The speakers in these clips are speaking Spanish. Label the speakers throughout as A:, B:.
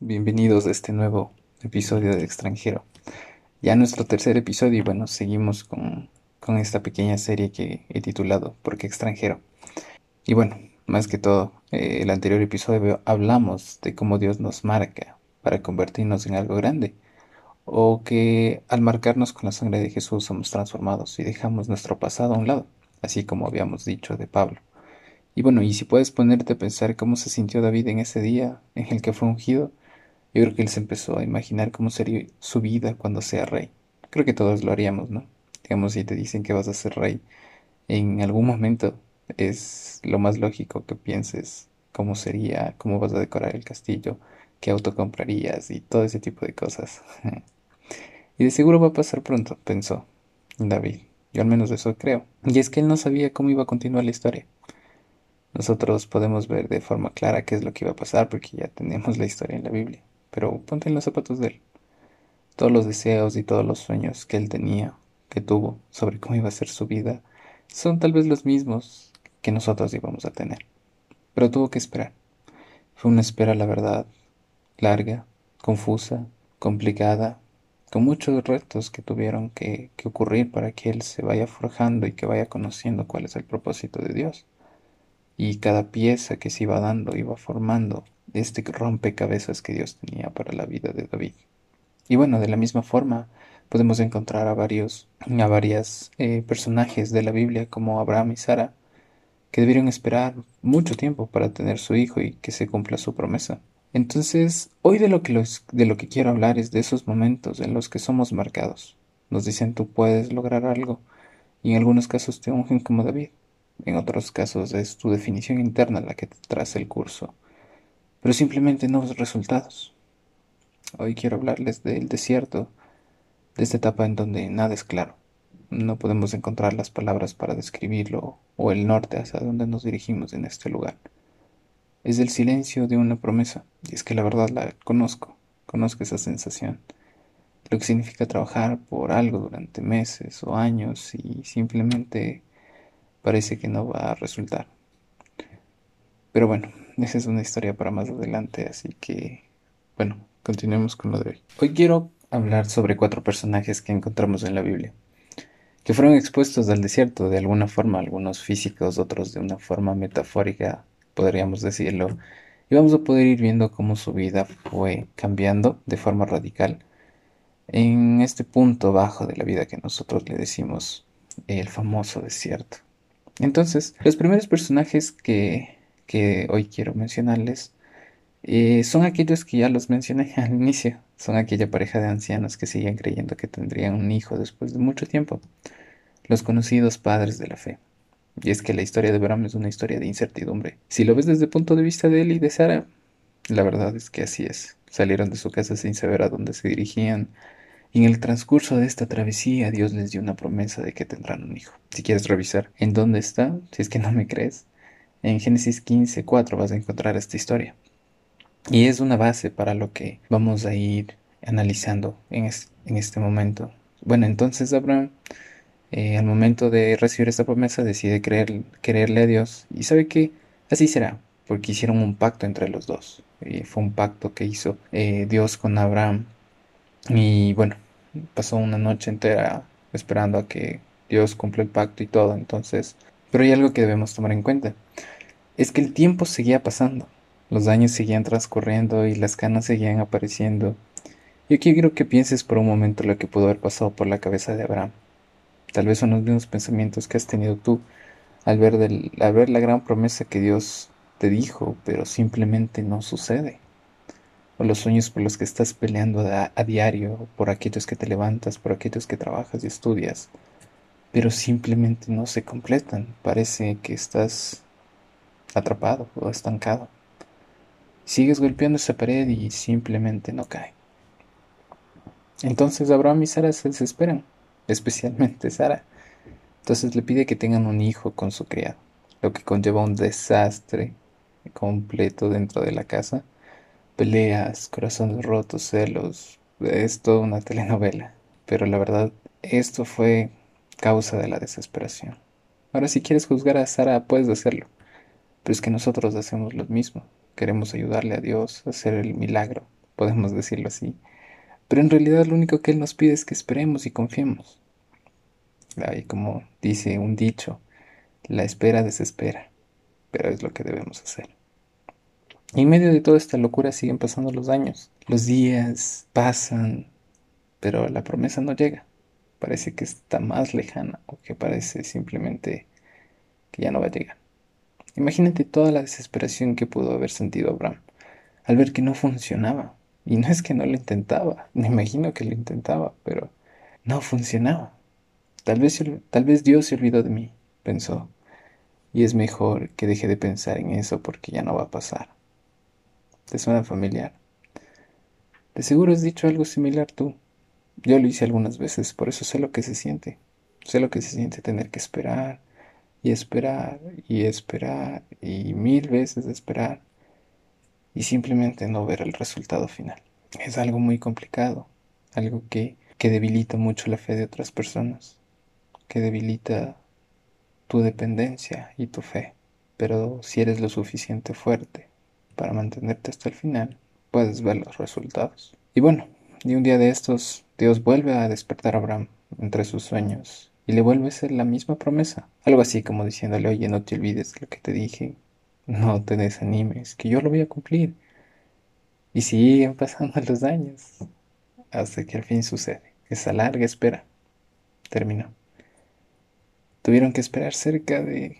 A: bienvenidos a este nuevo episodio de Extranjero. Ya nuestro tercer episodio y bueno, seguimos con, con esta pequeña serie que he titulado ¿Por qué extranjero? Y bueno, más que todo, eh, el anterior episodio hablamos de cómo Dios nos marca para convertirnos en algo grande o que al marcarnos con la sangre de Jesús somos transformados y dejamos nuestro pasado a un lado, así como habíamos dicho de Pablo. Y bueno, y si puedes ponerte a pensar cómo se sintió David en ese día en el que fue ungido, yo creo que él se empezó a imaginar cómo sería su vida cuando sea rey. Creo que todos lo haríamos, ¿no? Digamos, si te dicen que vas a ser rey, en algún momento es lo más lógico que pienses cómo sería, cómo vas a decorar el castillo, qué auto comprarías y todo ese tipo de cosas. y de seguro va a pasar pronto, pensó David. Yo al menos eso creo. Y es que él no sabía cómo iba a continuar la historia nosotros podemos ver de forma clara qué es lo que iba a pasar porque ya tenemos la historia en la Biblia. Pero ponte en los zapatos de él. Todos los deseos y todos los sueños que él tenía, que tuvo sobre cómo iba a ser su vida, son tal vez los mismos que nosotros íbamos a tener. Pero tuvo que esperar. Fue una espera, la verdad, larga, confusa, complicada, con muchos retos que tuvieron que, que ocurrir para que él se vaya forjando y que vaya conociendo cuál es el propósito de Dios y cada pieza que se iba dando iba formando este rompecabezas que Dios tenía para la vida de David. Y bueno, de la misma forma podemos encontrar a varios, a varias eh, personajes de la Biblia como Abraham y Sara, que debieron esperar mucho tiempo para tener su hijo y que se cumpla su promesa. Entonces, hoy de lo que, de lo que quiero hablar es de esos momentos en los que somos marcados. Nos dicen tú puedes lograr algo y en algunos casos te ungen como David. En otros casos es tu definición interna la que te traza el curso, pero simplemente no ves resultados. Hoy quiero hablarles del desierto, de esta etapa en donde nada es claro. No podemos encontrar las palabras para describirlo o el norte hacia donde nos dirigimos en este lugar. Es el silencio de una promesa, y es que la verdad la conozco, conozco esa sensación. Lo que significa trabajar por algo durante meses o años y simplemente parece que no va a resultar. Pero bueno, esa es una historia para más adelante, así que bueno, continuemos con lo de hoy. Hoy quiero hablar sobre cuatro personajes que encontramos en la Biblia, que fueron expuestos al desierto de alguna forma, algunos físicos, otros de una forma metafórica, podríamos decirlo, y vamos a poder ir viendo cómo su vida fue cambiando de forma radical en este punto bajo de la vida que nosotros le decimos el famoso desierto. Entonces, los primeros personajes que, hoy quiero mencionarles eh, son aquellos que ya los mencioné al inicio. Son aquella pareja de ancianos que siguen creyendo que tendrían un hijo después de mucho tiempo. Los conocidos padres de la fe. Y es que la historia de Abraham es una historia de incertidumbre. Si lo ves desde el punto de vista de él y de Sara, la verdad es que así es. Salieron de su casa sin saber a dónde se dirigían, en el transcurso de esta travesía, Dios les dio una promesa de que tendrán un hijo. Si quieres revisar en dónde está, si es que no me crees, en Génesis 15, 4 vas a encontrar esta historia. Y es una base para lo que vamos a ir analizando en, este momento. Bueno, entonces Abraham, eh, al momento de recibir esta promesa, decide creer, quererle a Dios. Y sabe que así será, porque hicieron un pacto entre los dos. Y fue un pacto que hizo eh, Dios con Abraham. Y bueno, pasó una noche entera esperando a que Dios cumpla el pacto y todo. Entonces, pero hay algo que debemos tomar en cuenta. Es que el tiempo seguía pasando. Los años seguían transcurriendo y las canas seguían apareciendo. Yo quiero que pienses por un momento lo que pudo haber pasado por la cabeza de Abraham. Tal vez son los mismos pensamientos que has tenido tú al ver, al ver la gran promesa que Dios te dijo, pero simplemente no sucede o los sueños por los que estás peleando a, diario, por aquellos que te levantas, por aquellos que trabajas y estudias, pero simplemente no se completan. Parece que estás atrapado o estancado. Sigues golpeando esa pared y simplemente no cae. Entonces Abraham y Sara se desesperan, especialmente Sara. Entonces le pide que tengan un hijo con su criado, lo que conlleva un desastre completo dentro de la casa peleas, corazones rotos, celos. Es toda una telenovela. Pero la verdad, esto fue causa de la desesperación. Ahora, si quieres juzgar a Sara, puedes hacerlo. Pero es que nosotros hacemos lo mismo. Queremos ayudarle a Dios a hacer el milagro. podemos decirlo así. Pero en realidad lo único que Él nos pide es que esperemos y confiemos. Y como dice un dicho, la espera desespera, pero es lo que debemos hacer. Y en medio de toda esta locura siguen pasando los años. Los días pasan, pero la promesa no llega. Parece que está más lejana o que parece simplemente que ya no va a llegar. Imagínate toda la desesperación que pudo haber sentido Abraham al ver que no funcionaba. Y no es que no lo intentaba, me imagino que lo intentaba, pero no funcionaba. Tal vez, tal vez Dios se olvidó de mí, pensó, y es mejor que deje de pensar en eso porque ya no va a pasar. ¿Te suena familiar? De seguro has dicho algo similar tú. Yo lo hice algunas veces, por eso sé lo que se siente. Sé lo que se siente tener que esperar y esperar y esperar y mil veces esperar y simplemente no ver el resultado final. Es algo muy complicado, algo que, que debilita mucho la fe de otras personas, que debilita tu dependencia y tu fe. Pero si eres lo suficiente fuerte para mantenerte hasta el final, puedes ver los resultados. Y bueno, y un día de estos, Dios vuelve a despertar a Abraham entre sus sueños y le vuelve a hacer la misma promesa. Algo así como diciéndole, oye, no te olvides de lo que te dije, no te desanimes, que yo lo voy a cumplir. Y siguen pasando los años hasta que al fin sucede. Esa larga espera terminó. Tuvieron que esperar cerca de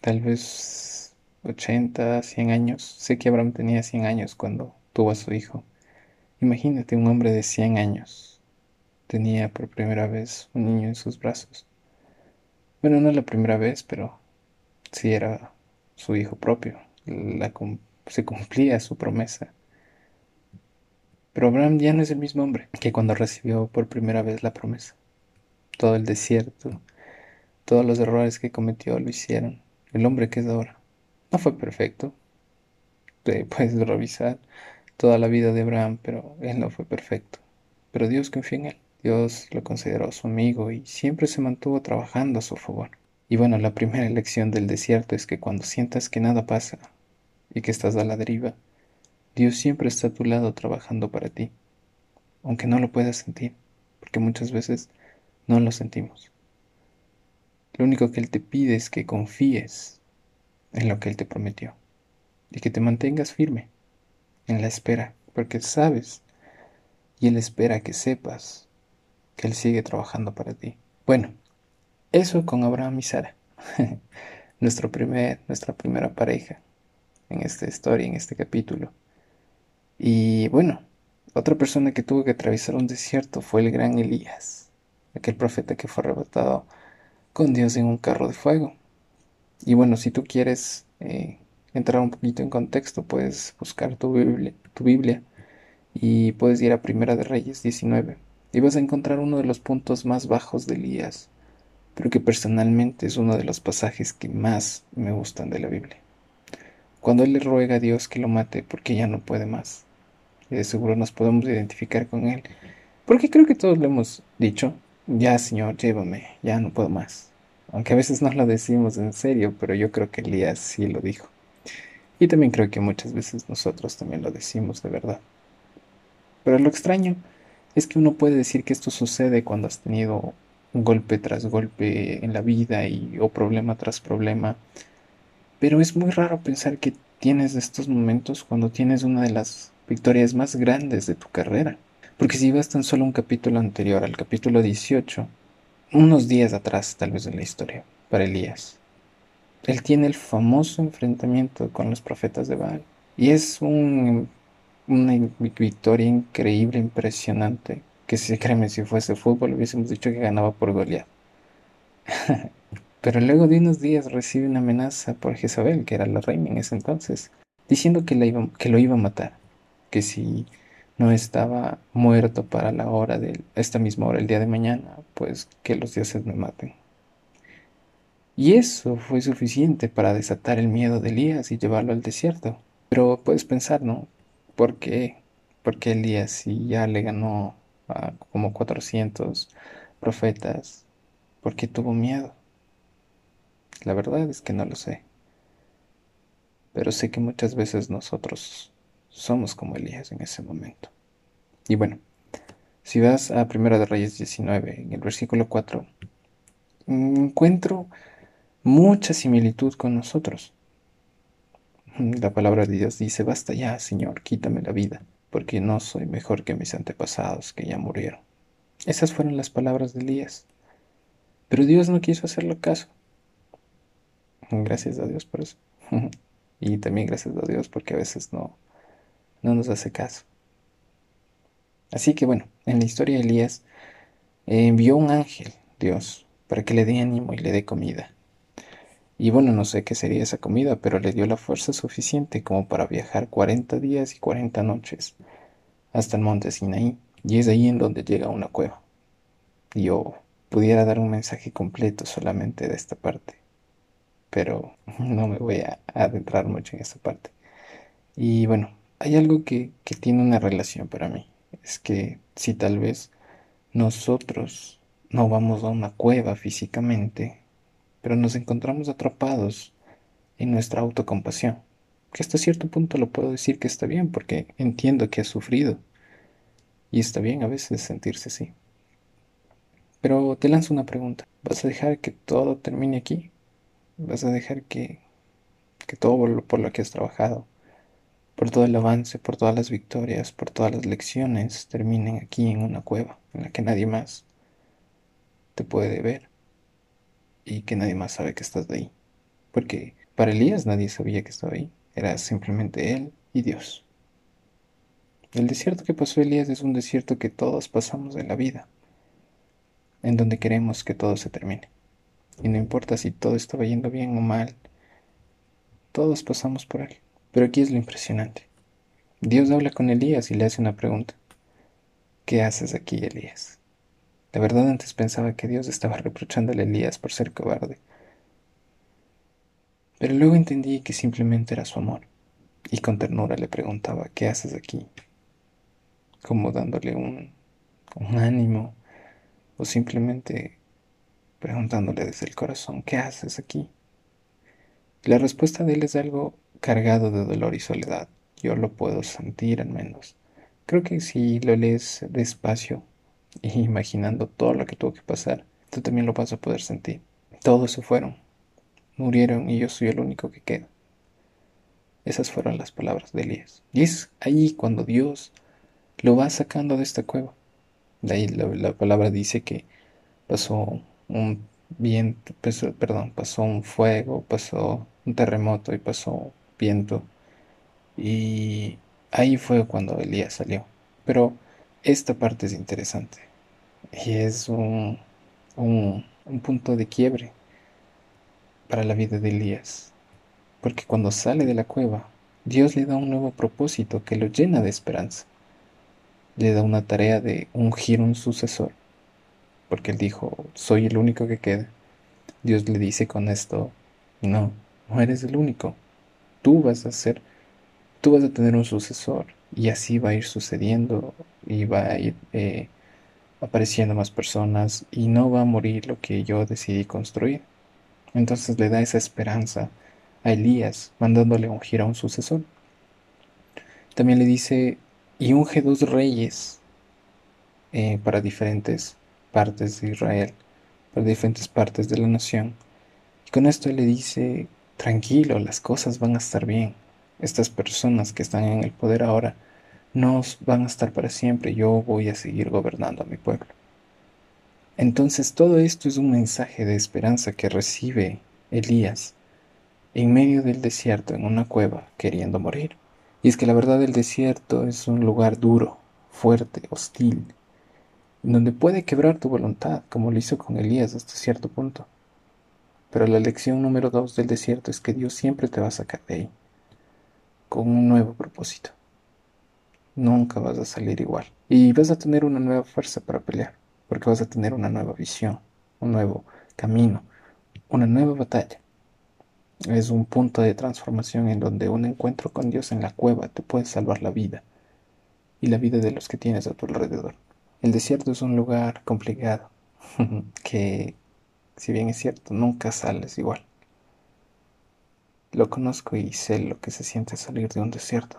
A: tal vez 80, 100 años. Sé que Abraham tenía 100 años cuando tuvo a su hijo. Imagínate un hombre de 100 años. Tenía por primera vez un niño en sus brazos. Bueno, no la primera vez, pero sí era su hijo propio. se cumplía su promesa. Pero Abraham ya no es el mismo hombre que cuando recibió por primera vez la promesa. Todo el desierto, todos los errores que cometió lo hicieron. El hombre que es ahora. No fue perfecto. puedes revisar toda la vida de Abraham, pero él no fue perfecto. Pero Dios confió en él. Dios lo consideró su amigo y siempre se mantuvo trabajando a su favor. Y bueno, la primera lección del desierto es que cuando sientas que nada pasa y que estás a la deriva, Dios siempre está a tu lado trabajando para ti, aunque no lo puedas sentir, porque muchas veces no lo sentimos. Lo único que Él te pide es que confíes en lo que Él te prometió y que te mantengas firme en la espera, porque sabes y Él espera que sepas que Él sigue trabajando para ti. Bueno, eso con Abraham y Sara, Nuestro primer, nuestra primera pareja en esta historia, en este capítulo. Y bueno, otra persona que tuvo que atravesar un desierto fue el gran Elías, aquel profeta que fue arrebatado con Dios en un carro de fuego. Y bueno, si tú quieres eh, entrar un poquito en contexto, puedes buscar tu Biblia, tu Biblia y puedes ir a Primera de Reyes 19 y vas a encontrar uno de los puntos más bajos de Elías, pero que personalmente es uno de los pasajes que más me gustan de la Biblia. Cuando él le ruega a Dios que lo mate porque ya no puede más. Y de seguro nos podemos identificar con él, porque creo que todos lo hemos dicho, ya Señor, llévame, ya no puedo más. Aunque a veces no lo decimos en serio, pero yo creo que Elías sí lo dijo. Y también creo que muchas veces nosotros también lo decimos de verdad. Pero lo extraño es que uno puede decir que esto sucede cuando has tenido un golpe tras golpe en la vida y o problema tras problema. Pero es muy raro pensar que tienes estos momentos cuando tienes una de las victorias más grandes de tu carrera. Porque si vas tan solo un capítulo anterior, al capítulo 18, unos días atrás tal vez en la historia, para Elías, él tiene el famoso enfrentamiento con los profetas de Baal. Y es un, una victoria increíble, impresionante, que si créeme, si fuese fútbol hubiésemos dicho que ganaba por Goliat. Pero luego de unos días recibe una amenaza por Jezabel, que era la reina en ese entonces, diciendo que, iba, que lo iba a matar, que si no estaba muerto para la hora de esta misma hora, el día de mañana, pues que los dioses me maten. Y eso fue suficiente para desatar el miedo de Elías y llevarlo al desierto. Pero puedes pensar, ¿no? ¿Por qué? Porque Elías si ya le ganó a como 400 profetas? ¿Por qué tuvo miedo? La verdad es que no lo sé. Pero sé que muchas veces nosotros somos como Elías en ese momento. Y bueno, si vas a Primera de Reyes 19, en el versículo 4, encuentro mucha similitud con nosotros. La palabra de Dios dice, basta ya, Señor, quítame la vida, porque no soy mejor que mis antepasados que ya murieron. Esas fueron las palabras de Elías. Pero Dios no quiso hacerlo caso. Gracias a Dios por eso. y también gracias a Dios porque a veces no, no nos hace caso. Así que bueno, en la historia de Elías envió un ángel, Dios, para que le dé ánimo y le dé comida. Y bueno, no sé qué sería esa comida, pero le dio la fuerza suficiente como para viajar 40 días y 40 noches hasta el monte Sinaí. Y es ahí en donde llega una cueva. Yo pudiera dar un mensaje completo solamente de esta parte, pero no me voy a adentrar mucho en esta parte. Y bueno, hay algo que, que tiene una relación para mí. Es que si tal vez nosotros no vamos a una cueva físicamente, pero nos encontramos atrapados en nuestra autocompasión. Que hasta cierto punto lo puedo decir que está bien, porque entiendo que has sufrido. Y está bien a veces sentirse así. Pero te lanzo una pregunta. ¿Vas a dejar que todo termine aquí? ¿Vas a dejar que, que todo por lo que has trabajado, por todo el avance, por todas las victorias, por todas las lecciones, terminen aquí en una cueva en la que nadie más te puede ver? y que nadie más sabe que estás de ahí. Porque para Elías nadie sabía que estaba ahí. Era simplemente él y Dios. El desierto que pasó Elías es un desierto que todos pasamos en la vida, en donde queremos que todo se termine. Y no importa si todo estaba yendo bien o mal, todos pasamos por él. Pero aquí es lo impresionante. Dios habla con Elías y le hace una pregunta. ¿Qué haces aquí, Elías? De verdad antes pensaba que Dios estaba reprochándole a Elías por ser cobarde. Pero luego entendí que simplemente era su amor, y con ternura le preguntaba, ¿qué haces aquí? Como dándole un, un ánimo, o simplemente preguntándole desde el corazón, ¿qué haces aquí? La respuesta de él es algo cargado de dolor y soledad. Yo lo puedo sentir al menos. Creo que si lo lees despacio, y imaginando todo lo que tuvo que pasar, tú también lo vas a poder sentir. Todos se fueron, murieron y yo soy el único que queda. Esas fueron las palabras de Elías. Y es ahí cuando Dios lo va sacando de esta cueva. De ahí la, palabra dice que pasó un viento, perdón, pasó un fuego, pasó un terremoto y pasó viento. Y ahí fue cuando Elías salió. Pero esta parte es interesante y es un, un, punto de quiebre para la vida de Elías, porque cuando sale de la cueva, Dios le da un nuevo propósito que lo llena de esperanza. Le da una tarea de ungir un sucesor, porque él dijo, soy el único que queda. Dios le dice con esto, no, no eres el único, tú vas a ser, tú vas a tener un sucesor y así va a ir sucediendo y va a ir eh, apareciendo más personas y no va a morir lo que yo decidí construir. Entonces le da esa esperanza a Elías, mandándole ungir a un sucesor. También le dice, y unge dos reyes eh, para diferentes partes de Israel, para diferentes partes de la nación. Y con esto le dice, tranquilo, las cosas van a estar bien estas personas que están en el poder ahora no van a estar para siempre, yo voy a seguir gobernando a mi pueblo. Entonces todo esto es un mensaje de esperanza que recibe Elías en medio del desierto, en una cueva, queriendo morir. Y es que la verdad el desierto es un lugar duro, fuerte, hostil, donde puede quebrar tu voluntad, como lo hizo con Elías hasta cierto punto. Pero la lección número dos del desierto es que Dios siempre te va a sacar de ahí con un nuevo propósito. Nunca vas a salir igual. Y vas a tener una nueva fuerza para pelear, porque vas a tener una nueva visión, un nuevo camino, una nueva batalla. Es un punto de transformación en donde un encuentro con Dios en la cueva te puede salvar la vida y la vida de los que tienes a tu alrededor. El desierto es un lugar complicado, que si bien es cierto, nunca sales igual. Lo conozco y sé lo que se siente salir de un desierto.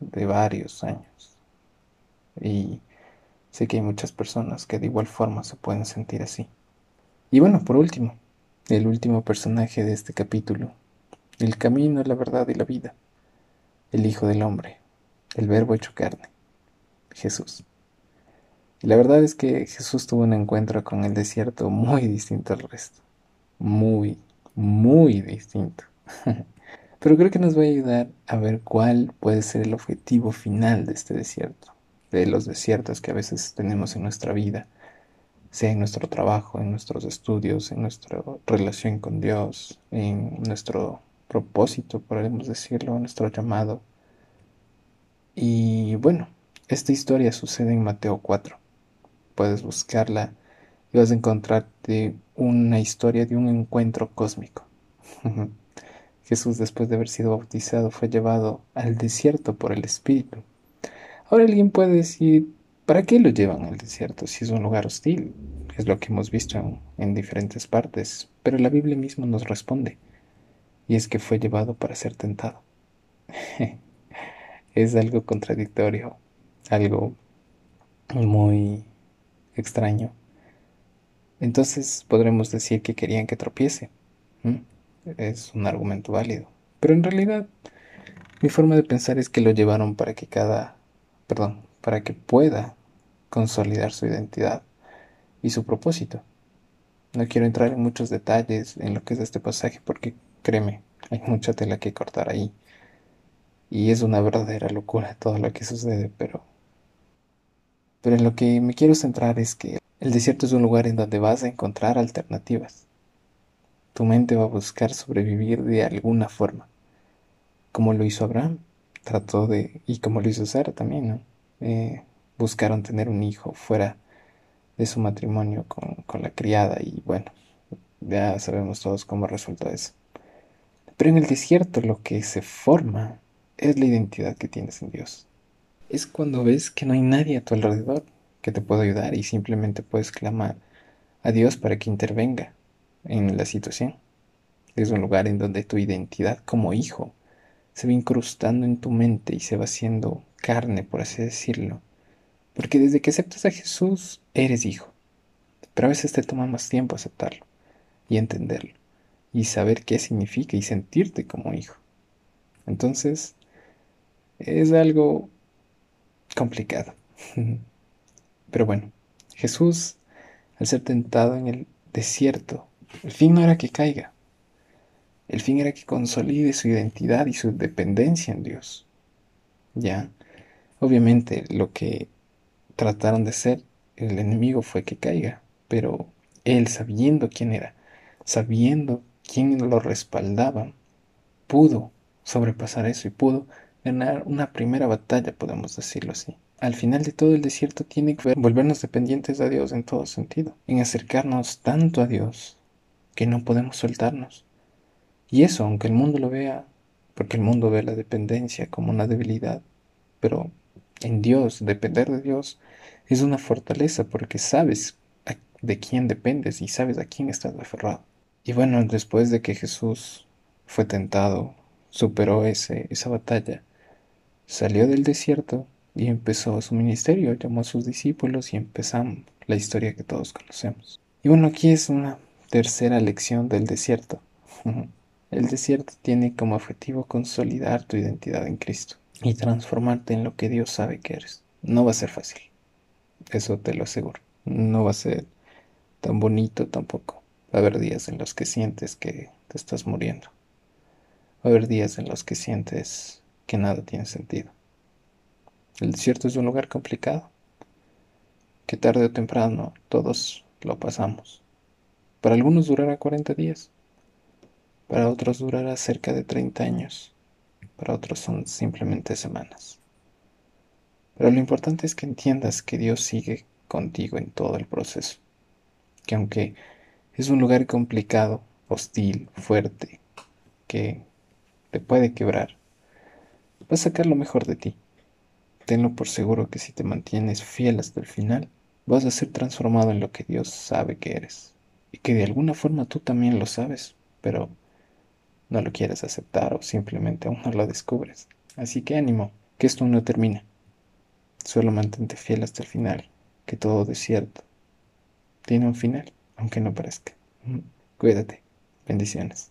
A: de varios años. Y sé que hay muchas personas que de igual forma se pueden sentir así. Y bueno, por último, el último personaje de este capítulo, el camino, la verdad y la vida, el Hijo del Hombre, el Verbo hecho carne, Jesús. Y la verdad es que Jesús tuvo un encuentro con el desierto muy distinto al resto. Muy, muy distinto. Pero creo que nos va a ayudar a ver cuál puede ser el objetivo final de este desierto, de los desiertos que a veces tenemos en nuestra vida, sea en nuestro trabajo, en nuestros estudios, en nuestra relación con Dios, en nuestro propósito, podemos decirlo, nuestro llamado. Y bueno, esta historia sucede en Mateo 4. Puedes buscarla y vas a encontrarte una historia de un encuentro cósmico. Jesús, después de haber sido bautizado, fue llevado al desierto por el Espíritu. Ahora alguien puede decir, ¿para qué lo llevan al desierto si es un lugar hostil? Es lo que hemos visto en, en diferentes partes, pero la Biblia misma nos responde, y es que fue llevado para ser tentado. es algo contradictorio, algo muy extraño. Entonces podremos decir que querían que tropiece es un argumento válido. Pero en realidad, mi forma de pensar es que lo llevaron para que cada, perdón, para que pueda consolidar su identidad y su propósito. No quiero entrar en muchos detalles en lo que es este pasaje porque créeme, hay mucha tela que cortar ahí. Y es una verdadera locura todo lo que sucede, pero pero en lo que me quiero centrar es que el desierto es un lugar en donde vas a encontrar alternativas. Tu mente va a buscar sobrevivir de alguna forma, como lo hizo Abraham, trató de, y como lo hizo Sara también, ¿no? Eh, buscaron tener un hijo fuera de su matrimonio con, con la criada y bueno, ya sabemos todos cómo resulta eso. Pero en el desierto lo que se forma es la identidad que tienes en Dios. Es cuando ves que no hay nadie a tu alrededor que te pueda ayudar y simplemente puedes clamar a Dios para que intervenga en la situación. Es un lugar en donde tu identidad como hijo se va incrustando en tu mente y se va haciendo carne, por así decirlo. Porque desde que aceptas a Jesús, eres hijo. Pero a veces te toma más tiempo aceptarlo y entenderlo y saber qué significa y sentirte como hijo. Entonces, es algo complicado. Pero bueno, Jesús, al ser tentado en el desierto, el fin no era que caiga. El fin era que consolide su identidad y su dependencia en Dios. Ya, obviamente lo que trataron de ser el enemigo fue que caiga, pero él sabiendo quién era, sabiendo quién lo respaldaba, pudo sobrepasar eso y pudo ganar una primera batalla, podemos decirlo así. Al final de todo el desierto tiene que volvernos dependientes de Dios en todo sentido, en acercarnos tanto a Dios que no podemos soltarnos. Y eso, aunque el mundo lo vea, porque el mundo ve la dependencia como una debilidad, pero en Dios, depender de Dios, es una fortaleza porque sabes de quién dependes y sabes a quién estás aferrado. Y bueno, después de que Jesús fue tentado, superó ese, esa batalla, salió del desierto y empezó su ministerio, llamó a sus discípulos y empezamos la historia que todos conocemos. Y bueno, aquí es una Tercera lección del desierto. El desierto tiene como objetivo consolidar tu identidad en Cristo y transformarte en lo que Dios sabe que eres. No va a ser fácil, eso te lo aseguro. No va a ser tan bonito tampoco. Va a haber días en los que sientes que te estás muriendo. Va a haber días en los que sientes que nada tiene sentido. El desierto es un lugar complicado, que tarde o temprano todos lo pasamos. Para algunos durará 40 días, para otros durará cerca de 30 años, para otros son simplemente semanas. Pero lo importante es que entiendas que Dios sigue contigo en todo el proceso, que aunque es un lugar complicado, hostil, fuerte, que te puede quebrar, va a sacar lo mejor de ti. Tenlo por seguro que si te mantienes fiel hasta el final, vas a ser transformado en lo que Dios sabe que eres y que de alguna forma tú también lo sabes, pero no lo quieres aceptar o simplemente aún no lo descubres. Así que ánimo, que esto no termina. Solo mantente fiel hasta el final, que todo desierto tiene un final, aunque no parezca. Cuídate. Bendiciones.